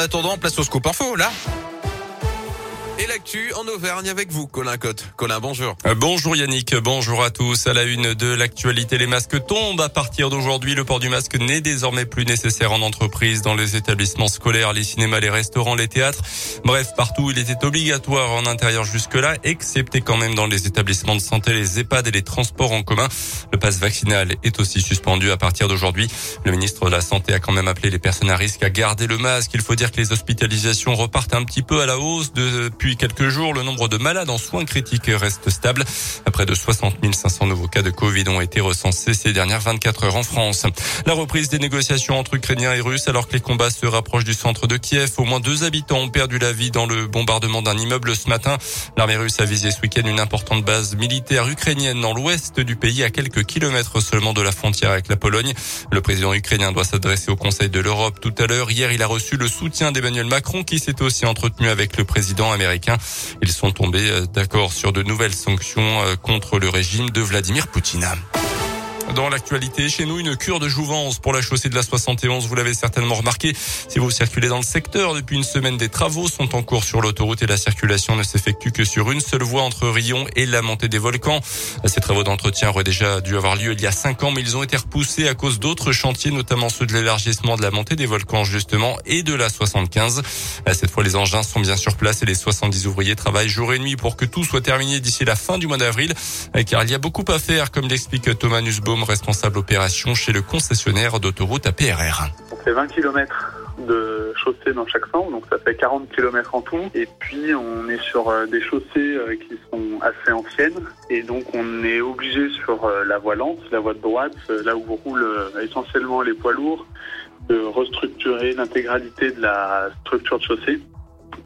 Attendant, place au scoop info, là. Et l'actu en Auvergne avec vous, Colin Cotte. Colin, bonjour. Euh, bonjour Yannick, bonjour à tous. À la une de l'actualité, les masques tombent. À partir d'aujourd'hui, le port du masque n'est désormais plus nécessaire en entreprise, dans les établissements scolaires, les cinémas, les restaurants, les théâtres. Bref, partout, il était obligatoire en intérieur jusque-là, excepté quand même dans les établissements de santé, les EHPAD et les transports en commun. Le passe vaccinal est aussi suspendu à partir d'aujourd'hui. Le ministre de la Santé a quand même appelé les personnes à risque à garder le masque. Il faut dire que les hospitalisations repartent un petit peu à la hausse depuis quelques jours, le nombre de malades en soins critiques reste stable. Près de 60 500 nouveaux cas de Covid ont été recensés ces dernières 24 heures en France. La reprise des négociations entre Ukrainiens et Russes alors que les combats se rapprochent du centre de Kiev. Au moins deux habitants ont perdu la vie dans le bombardement d'un immeuble ce matin. L'armée russe a visé ce week-end une importante base militaire ukrainienne dans l'ouest du pays à quelques kilomètres seulement de la frontière avec la Pologne. Le président ukrainien doit s'adresser au Conseil de l'Europe tout à l'heure. Hier, il a reçu le soutien d'Emmanuel Macron qui s'est aussi entretenu avec le président américain. Ils sont tombés euh, d'accord sur de nouvelles sanctions euh, contre le régime de Vladimir Poutine. Dans l'actualité, chez nous, une cure de jouvence pour la chaussée de la 71. Vous l'avez certainement remarqué. Si vous circulez dans le secteur depuis une semaine, des travaux sont en cours sur l'autoroute et la circulation ne s'effectue que sur une seule voie entre Rion et la montée des volcans. Ces travaux d'entretien auraient déjà dû avoir lieu il y a cinq ans, mais ils ont été repoussés à cause d'autres chantiers, notamment ceux de l'élargissement de la montée des volcans, justement, et de la 75. Cette fois, les engins sont bien sur place et les 70 ouvriers travaillent jour et nuit pour que tout soit terminé d'ici la fin du mois d'avril, car il y a beaucoup à faire, comme l'explique Thomas Nussbaum, responsable opération chez le concessionnaire d'autoroute à PRR. On fait 20 km de chaussée dans chaque sens, donc ça fait 40 km en tout. Et puis on est sur euh, des chaussées euh, qui sont assez anciennes, et donc on est obligé sur euh, la voie lente, la voie de droite, là où roulent essentiellement les poids lourds, de restructurer l'intégralité de la structure de chaussée.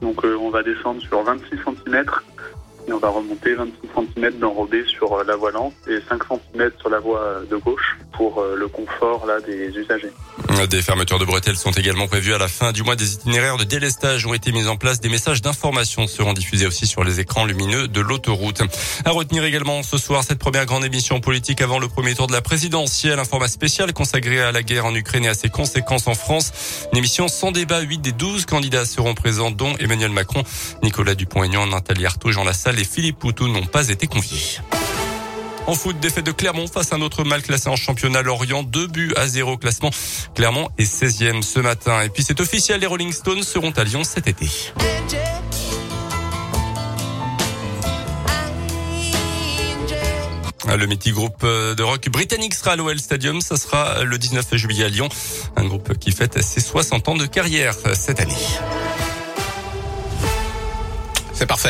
Donc on va descendre sur 26 cm et on va remonter 26 cm d'enrobé sur euh, la voie lente et 5 cm sur la voie de gauche pour euh, le confort là des usagers. Des fermetures de bretelles sont également prévues à la fin du mois. Des itinéraires de délestage ont été mis en place. Des messages d'information seront diffusés aussi sur les écrans lumineux de l'autoroute. À retenir également ce soir cette première grande émission politique avant le premier tour de la présidentielle. Un format spécial consacré à la guerre en Ukraine et à ses conséquences en France. Une émission sans débat. 8 des 12 candidats seront présents, dont Emmanuel Macron, Nicolas Dupont-Aignan, Nathalie Arthaud, Jean Lassalle et Philippe Poutou n'ont pas été conviés. En foot, défaite de Clermont face à un autre mal classé en championnat Lorient. Deux buts à zéro classement. Clermont est 16e ce matin. Et puis c'est officiel, les Rolling Stones seront à Lyon cet été. Le mythique groupe de rock britannique sera à l'OL Stadium. Ça sera le 19 juillet à Lyon. Un groupe qui fête ses 60 ans de carrière cette année. C'est parfait.